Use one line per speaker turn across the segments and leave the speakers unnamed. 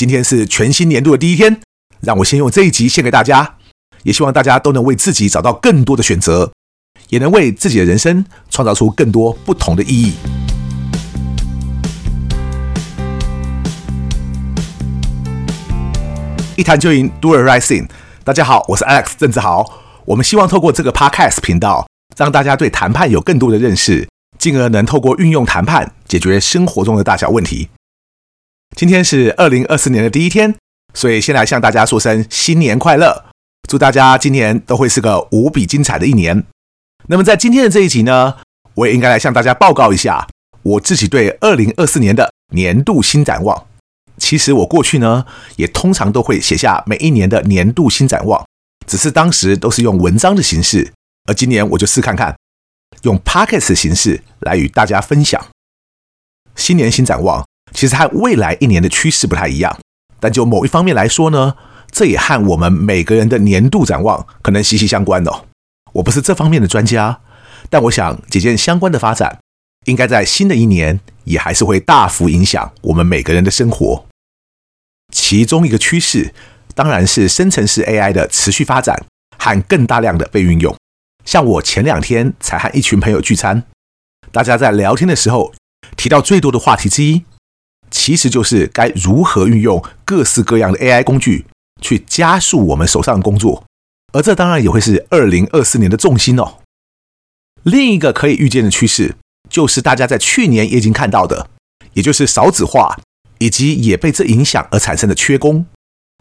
今天是全新年度的第一天，让我先用这一集献给大家，也希望大家都能为自己找到更多的选择，也能为自己的人生创造出更多不同的意义。一谈就赢，Do a right thing。大家好，我是 Alex 郑志豪。我们希望透过这个 Podcast 频道，让大家对谈判有更多的认识，进而能透过运用谈判解决生活中的大小问题。今天是二零二四年的第一天，所以先来向大家说声新年快乐，祝大家今年都会是个无比精彩的一年。那么在今天的这一集呢，我也应该来向大家报告一下我自己对二零二四年的年度新展望。其实我过去呢，也通常都会写下每一年的年度新展望，只是当时都是用文章的形式，而今年我就试看看，用 Podcast 形式来与大家分享。新年新展望，其实和未来一年的趋势不太一样，但就某一方面来说呢，这也和我们每个人的年度展望可能息息相关哦。我不是这方面的专家，但我想几件相关的发展，应该在新的一年也还是会大幅影响我们每个人的生活。其中一个趋势，当然是生成式 AI 的持续发展和更大量的被运用。像我前两天才和一群朋友聚餐，大家在聊天的时候提到最多的话题之一，其实就是该如何运用各式各样的 AI 工具去加速我们手上的工作。而这当然也会是2024年的重心哦。另一个可以预见的趋势，就是大家在去年也已经看到的，也就是少子化。以及也被这影响而产生的缺工，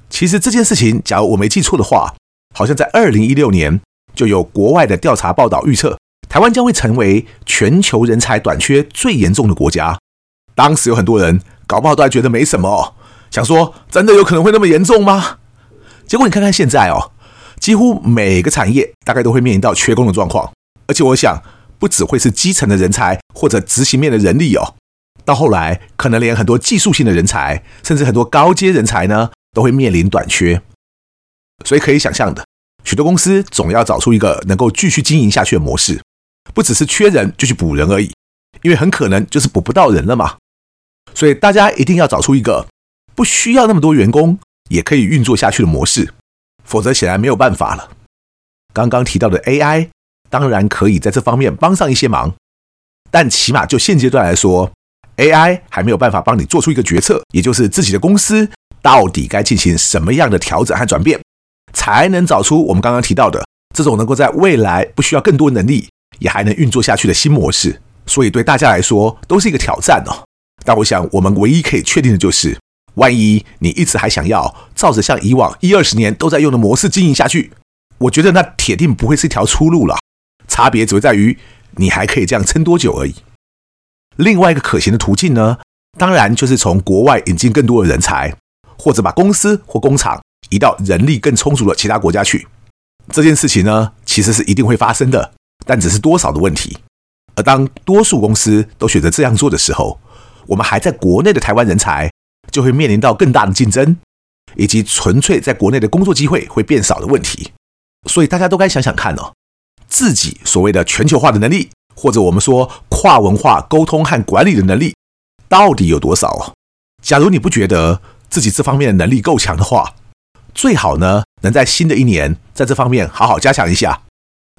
其实这件事情，假如我没记错的话，好像在二零一六年就有国外的调查报道预测，台湾将会成为全球人才短缺最严重的国家。当时有很多人搞不好都还觉得没什么，想说真的有可能会那么严重吗？结果你看看现在哦，几乎每个产业大概都会面临到缺工的状况，而且我想不只会是基层的人才或者执行面的人力哦。到后来，可能连很多技术性的人才，甚至很多高阶人才呢，都会面临短缺。所以可以想象的，许多公司总要找出一个能够继续经营下去的模式，不只是缺人就去补人而已，因为很可能就是补不到人了嘛。所以大家一定要找出一个不需要那么多员工也可以运作下去的模式，否则显然没有办法了。刚刚提到的 AI 当然可以在这方面帮上一些忙，但起码就现阶段来说，AI 还没有办法帮你做出一个决策，也就是自己的公司到底该进行什么样的调整和转变，才能找出我们刚刚提到的这种能够在未来不需要更多能力也还能运作下去的新模式。所以对大家来说都是一个挑战哦。但我想我们唯一可以确定的就是，万一你一直还想要照着像以往一二十年都在用的模式经营下去，我觉得那铁定不会是一条出路了。差别只会在于你还可以这样撑多久而已。另外一个可行的途径呢，当然就是从国外引进更多的人才，或者把公司或工厂移到人力更充足的其他国家去。这件事情呢，其实是一定会发生的，但只是多少的问题。而当多数公司都选择这样做的时候，我们还在国内的台湾人才就会面临到更大的竞争，以及纯粹在国内的工作机会会变少的问题。所以大家都该想想看哦，自己所谓的全球化的能力。或者我们说跨文化沟通和管理的能力到底有多少？假如你不觉得自己这方面的能力够强的话，最好呢能在新的一年在这方面好好加强一下。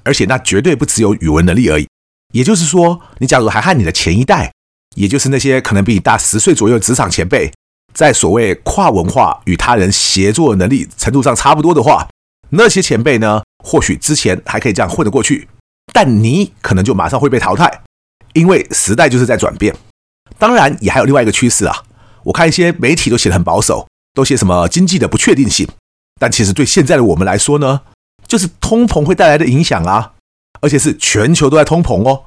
而且那绝对不只有语文能力而已。也就是说，你假如还和你的前一代，也就是那些可能比你大十岁左右的职场前辈，在所谓跨文化与他人协作能力程度上差不多的话，那些前辈呢，或许之前还可以这样混得过去。但你可能就马上会被淘汰，因为时代就是在转变。当然，也还有另外一个趋势啊。我看一些媒体都写得很保守，都写什么经济的不确定性。但其实对现在的我们来说呢，就是通膨会带来的影响啊，而且是全球都在通膨哦。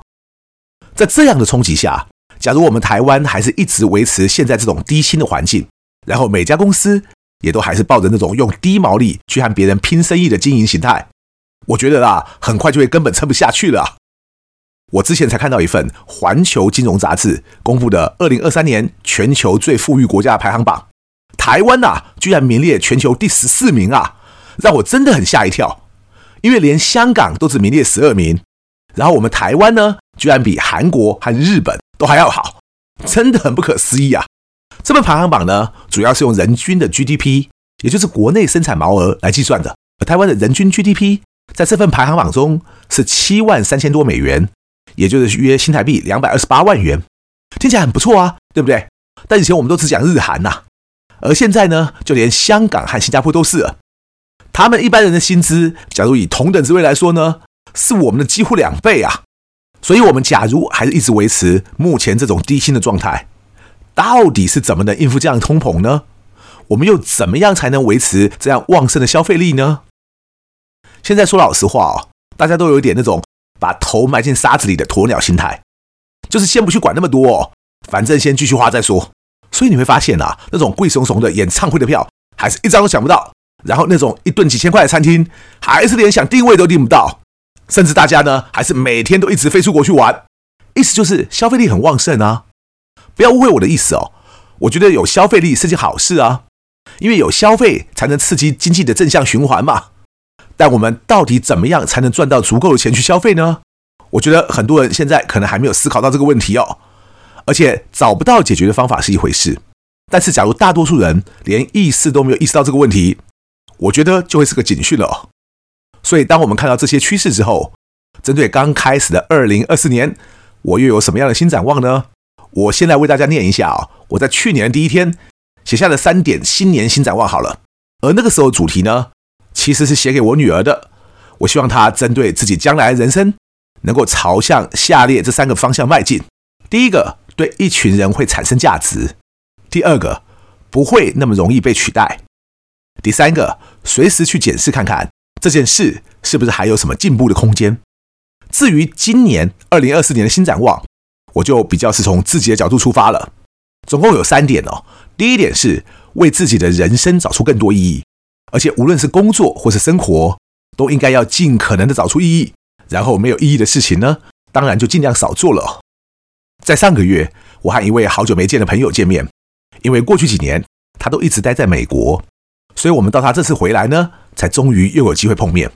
在这样的冲击下，假如我们台湾还是一直维持现在这种低薪的环境，然后每家公司也都还是抱着那种用低毛利去和别人拼生意的经营形态。我觉得啦，很快就会根本撑不下去了。我之前才看到一份《环球金融杂志》公布的二零二三年全球最富裕国家排行榜，台湾呐，居然名列全球第十四名啊，让我真的很吓一跳。因为连香港都只名列十二名，然后我们台湾呢，居然比韩国和日本都还要好，真的很不可思议啊！这份排行榜呢，主要是用人均的 GDP，也就是国内生产毛额来计算的。而台湾的人均 GDP 在这份排行榜中是七万三千多美元，也就是约新台币两百二十八万元，听起来很不错啊，对不对？但以前我们都只讲日韩呐、而现在呢，就连香港和新加坡都是了。他们一般人的薪资，假如以同等职位来说呢，是我们的几乎两倍啊。所以，我们假如还是一直维持目前这种低薪的状态，到底是怎么能应付这样的通膨呢？我们又怎么样才能维持这样旺盛的消费力呢？现在说老实话哦，大家都有一点那种把头埋进沙子里的鸵鸟心态，就是先不去管那么多哦，反正先继续花再说。所以你会发现啊，那种贵怂怂的演唱会的票，还是一张都抢不到；然后那种一顿几千块的餐厅，还是连想订位都订不到。甚至大家呢，还是每天都一直飞出国去玩，意思就是消费力很旺盛啊！不要误会我的意思哦，我觉得有消费力是件好事啊，因为有消费才能刺激经济的正向循环嘛。但我们到底怎么样才能赚到足够的钱去消费呢？我觉得很多人现在可能还没有思考到这个问题哦，而且找不到解决的方法是一回事，但是假如大多数人连意识都没有意识到这个问题，我觉得就会是个警讯了哦。所以，当我们看到这些趋势之后，针对刚开始的二零二四年，我又有什么样的新展望呢？我先来为大家念一下啊，我在去年的第一天写下的三点新年新展望好了。而那个时候主题呢，其实是写给我女儿的。我希望她针对自己将来人生，能够朝向下列这三个方向迈进：第一个，对一群人会产生价值；第二个，不会那么容易被取代；第三个，随时去检视看看。这件事是不是还有什么进步的空间？至于今年二零二四年的新展望，我就比较是从自己的角度出发了。总共有三点哦。第一点是为自己的人生找出更多意义，而且无论是工作或是生活，都应该要尽可能的找出意义。然后没有意义的事情呢，当然就尽量少做了。在上个月，我和一位好久没见的朋友见面，因为过去几年他都一直待在美国，所以我们到他这次回来呢。才终于又有机会碰面。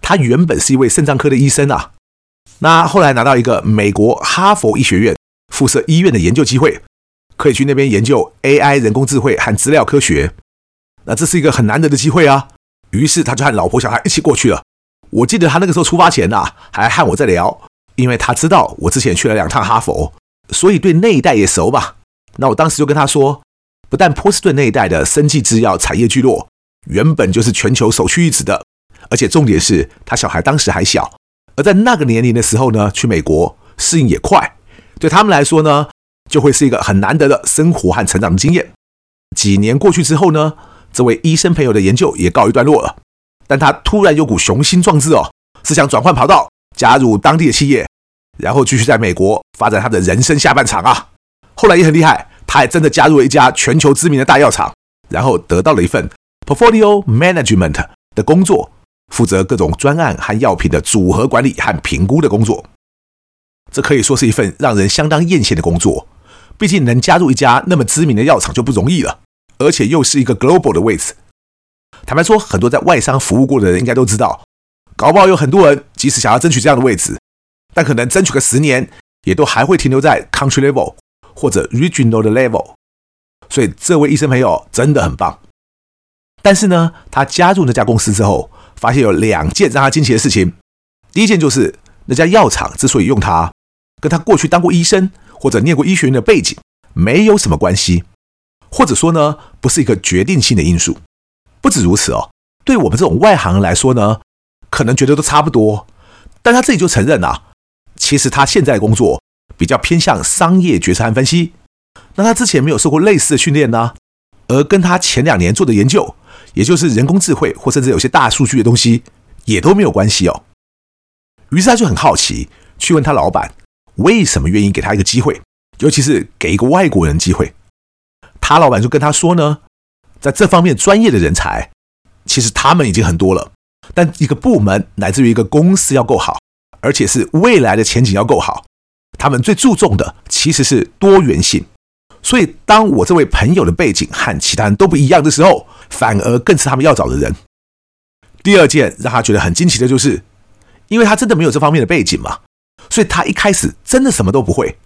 他原本是一位肾脏科的医生啊，那后来拿到一个美国哈佛医学院附设医院的研究机会，可以去那边研究 AI 人工智慧和资料科学。那这是一个很难得的机会啊。于是他就和老婆小孩一起过去了。我记得他那个时候出发前呐，还和我在聊，因为他知道我之前去了两趟哈佛，所以对那一带也熟吧。那我当时就跟他说，不但波士顿那一带的生技制药产业聚落。原本就是全球首屈一指的，而且重点是他小孩当时还小，而在那个年龄的时候呢，去美国适应也快，对他们来说呢，就会是一个很难得的生活和成长的经验。几年过去之后呢，这位医生朋友的研究也告一段落了，但他突然有股雄心壮志哦，是想转换跑道，加入当地的企业，然后继续在美国发展他的人生下半场啊。后来也很厉害，他还真的加入了一家全球知名的大药厂，然后得到了一份。Portfolio Management 的工作，负责各种专案和药品的组合管理和评估的工作。这可以说是一份让人相当艳羡的工作。毕竟能加入一家那么知名的药厂就不容易了，而且又是一个 Global 的位置。坦白说，很多在外商服务过的人应该都知道，搞不好有很多人即使想要争取这样的位置，但可能争取个十年，也都还会停留在 Country Level 或者 Regional 的 Level。所以，这位医生朋友真的很棒。但是呢，他加入那家公司之后，发现有两件让他惊奇的事情。第一件就是那家药厂之所以用他，跟他过去当过医生或者念过医学院的背景没有什么关系，或者说呢，不是一个决定性的因素。不止如此哦，对我们这种外行人来说呢，可能觉得都差不多。但他自己就承认啊，其实他现在工作比较偏向商业决策和分析。那他之前没有受过类似的训练呢，而跟他前两年做的研究。也就是人工智慧，或甚至有些大数据的东西，也都没有关系哦。于是他就很好奇，去问他老板，为什么愿意给他一个机会，尤其是给一个外国人机会。他老板就跟他说呢，在这方面专业的人才，其实他们已经很多了，但一个部门乃至于一个公司要够好，而且是未来的前景要够好，他们最注重的其实是多元性。所以，当我这位朋友的背景和其他人都不一样的时候，反而更是他们要找的人。第二件让他觉得很惊奇的就是，因为他真的没有这方面的背景嘛，所以他一开始真的什么都不会。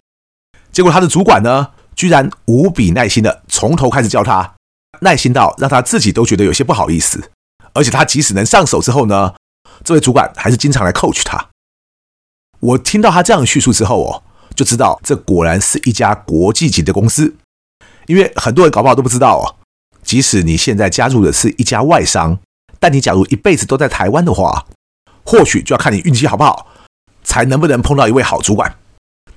结果他的主管呢，居然无比耐心的从头开始教他，耐心到让他自己都觉得有些不好意思。而且他即使能上手之后呢，这位主管还是经常来 coach 他。我听到他这样叙述之后哦，就知道这果然是一家国际级的公司。因为很多人搞不好都不知道哦，即使你现在加入的是一家外商，但你假如一辈子都在台湾的话，或许就要看你运气好不好，才能不能碰到一位好主管。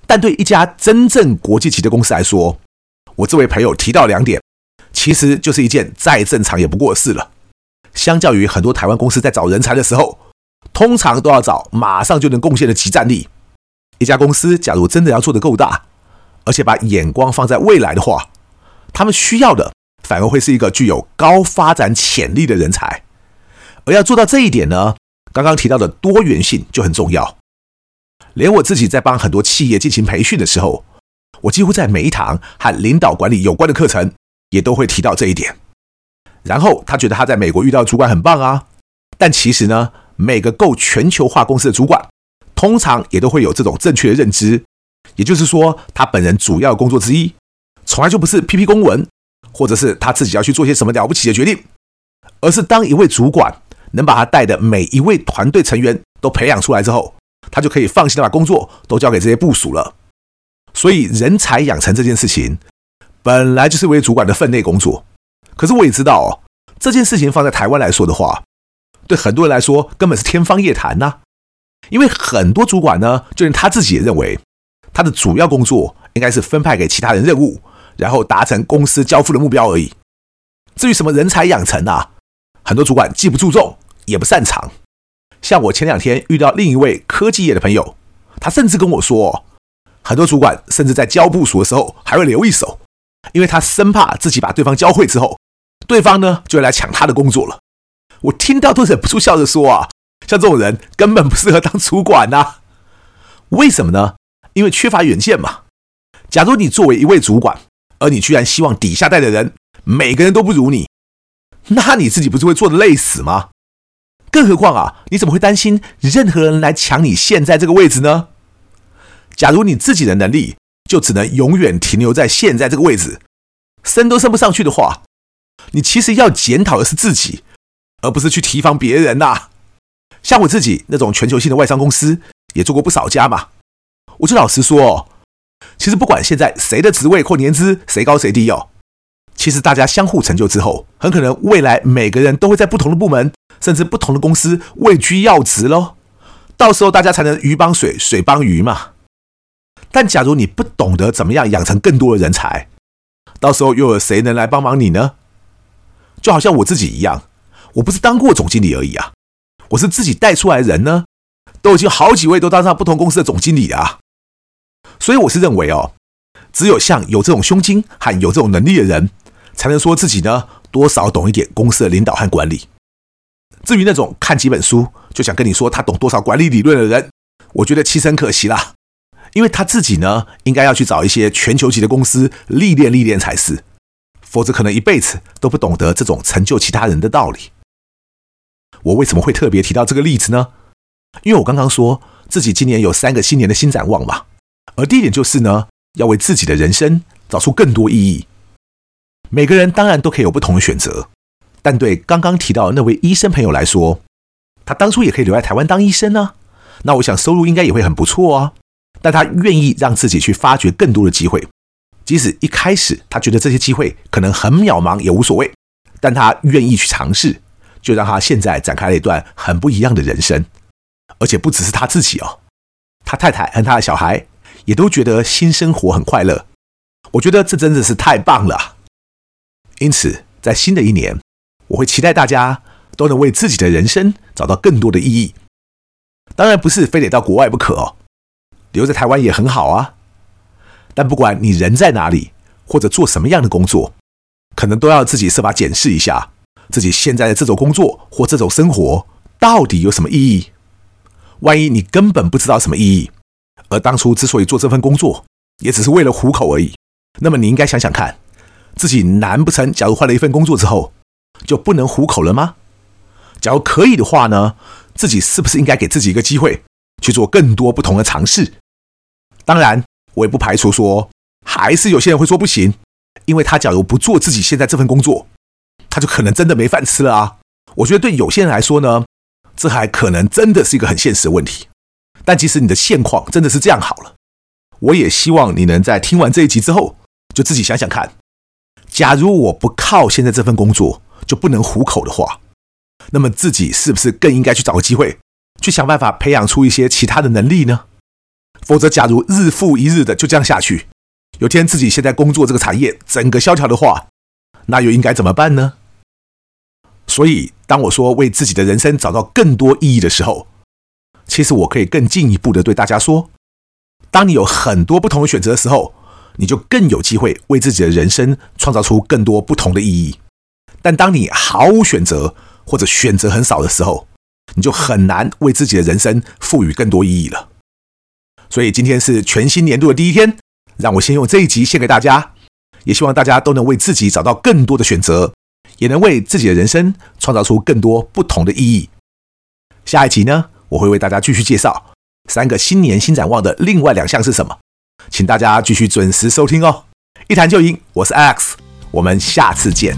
但对一家真正国际级的公司来说，我这位朋友提到两点，其实就是一件再正常也不过的事了。相较于很多台湾公司在找人才的时候，通常都要找马上就能贡献的即战力。一家公司假如真的要做得够大，而且把眼光放在未来的话，他们需要的反而会是一个具有高发展潜力的人才。而要做到这一点呢，刚刚提到的多元性就很重要。连我自己在帮很多企业进行培训的时候，我几乎在每一堂和领导管理有关的课程，也都会提到这一点。然后他觉得他在美国遇到主管很棒啊，但其实呢，每个够全球化公司的主管，通常也都会有这种正确的认知，也就是说，他本人主要工作之一，从来就不是批批公文，或者是他自己要去做些什么了不起的决定，而是当一位主管能把他带的每一位团队成员都培养出来之后，他就可以放心的把工作都交给这些部署了。所以，人才养成这件事情，本来就是为主管的分内工作。可是我也知道哦，这件事情放在台湾来说的话，对很多人来说根本是天方夜谭呐。因为很多主管呢，就连他自己也认为，他的主要工作应该是分派给其他人任务，然后达成公司交付的目标而已。至于什么人才养成啊，很多主管既不注重，也不擅长。像我前两天遇到另一位科技业的朋友，他甚至跟我说，很多主管甚至在教部属的时候还会留一手，因为他生怕自己把对方教会之后。对方呢，就来抢他的工作了。我听到都忍不住笑着说啊，像这种人根本不适合当主管呐。为什么呢？因为缺乏远见嘛。假如你作为一位主管，而你居然希望底下带的人每个人都不如你，那你自己不是会做得累死吗？更何况啊，你怎么会担心任何人来抢你现在这个位置呢？假如你自己的能力就只能永远停留在现在这个位置，升都升不上去的话，你其实要检讨的是自己，而不是去提防别人呐。像我自己那种全球性的外商公司，也做过不少家嘛。我就老实说，其实不管现在谁的职位或年资谁高谁低哦，其实大家相互成就之后，很可能未来每个人都会在不同的部门，甚至不同的公司位居要职喽。到时候大家才能鱼帮水，水帮鱼嘛。但假如你不懂得怎么样养成更多的人才，到时候又有谁能来帮忙你呢？就好像我自己一样，我不是当过总经理而已啊，我是自己带出来的人呢，都已经好几位都当上不同公司的总经理啊。所以我是认为哦，只有像有这种胸襟和有这种能力的人，才能说自己呢多少懂一点公司的领导和管理。至于那种看几本书就想跟你说他懂多少管理理论的人，我觉得其实很可惜啦，因为他自己呢应该要去找一些全球级的公司历练历练才是。否则可能一辈子都不懂得这种成就其他人的道理。我为什么会特别提到这个例子呢？因为我刚刚说自己今年有三个新年的新展望嘛，而第一点就是呢，要为自己的人生找出更多意义。每个人当然都可以有不同的选择，但对刚刚提到的那位医生朋友来说，他当初也可以留在台湾当医生呢。那我想收入应该也会很不错啊。但他愿意让自己去发掘更多的机会。即使一开始他觉得这些机会可能很渺茫也无所谓，但他愿意去尝试，就让他现在展开了一段很不一样的人生。而且不只是他自己哦，他太太和他的小孩也都觉得新生活很快乐。我觉得这真的是太棒了。因此，在新的一年，我会期待大家都能为自己的人生找到更多的意义。当然不是非得到国外不可哦，留在台湾也很好啊。但不管你人在哪里，或者做什么样的工作，可能都要自己设法检视一下自己现在的这种工作或这种生活到底有什么意义。万一你根本不知道什么意义，而当初之所以做这份工作，也只是为了糊口而已，那么你应该想想看，自己难不成假如换了一份工作之后，就不能糊口了吗？假如可以的话呢，自己是不是应该给自己一个机会，去做更多不同的尝试？当然。我也不排除说，还是有些人会说不行，因为他假如不做自己现在这份工作，他就可能真的没饭吃了啊。我觉得对有些人来说呢，这还可能真的是一个很现实的问题。但即使你的现况真的是这样好了，我也希望你能在听完这一集之后，就自己想想看，假如我不靠现在这份工作就不能糊口的话，那么自己是不是更应该去找个机会，去想办法培养出一些其他的能力呢？否则，假如日复一日的就这样下去，有天自己现在工作这个产业整个萧条的话，那又应该怎么办呢？所以，当我说为自己的人生找到更多意义的时候，其实我可以更进一步的对大家说：当你有很多不同的选择的时候，你就更有机会为自己的人生创造出更多不同的意义。但当你毫无选择或者选择很少的时候，你就很难为自己的人生赋予更多意义了。所以今天是全新年度的第一天，让我先用这一集献给大家，也希望大家都能为自己找到更多的选择，也能为自己的人生创造出更多不同的意义。下一集呢，我会为大家继续介绍三个新年新展望的另外两项是什么，请大家继续准时收听哦。一谈就赢，我是 Alex，我们下次见。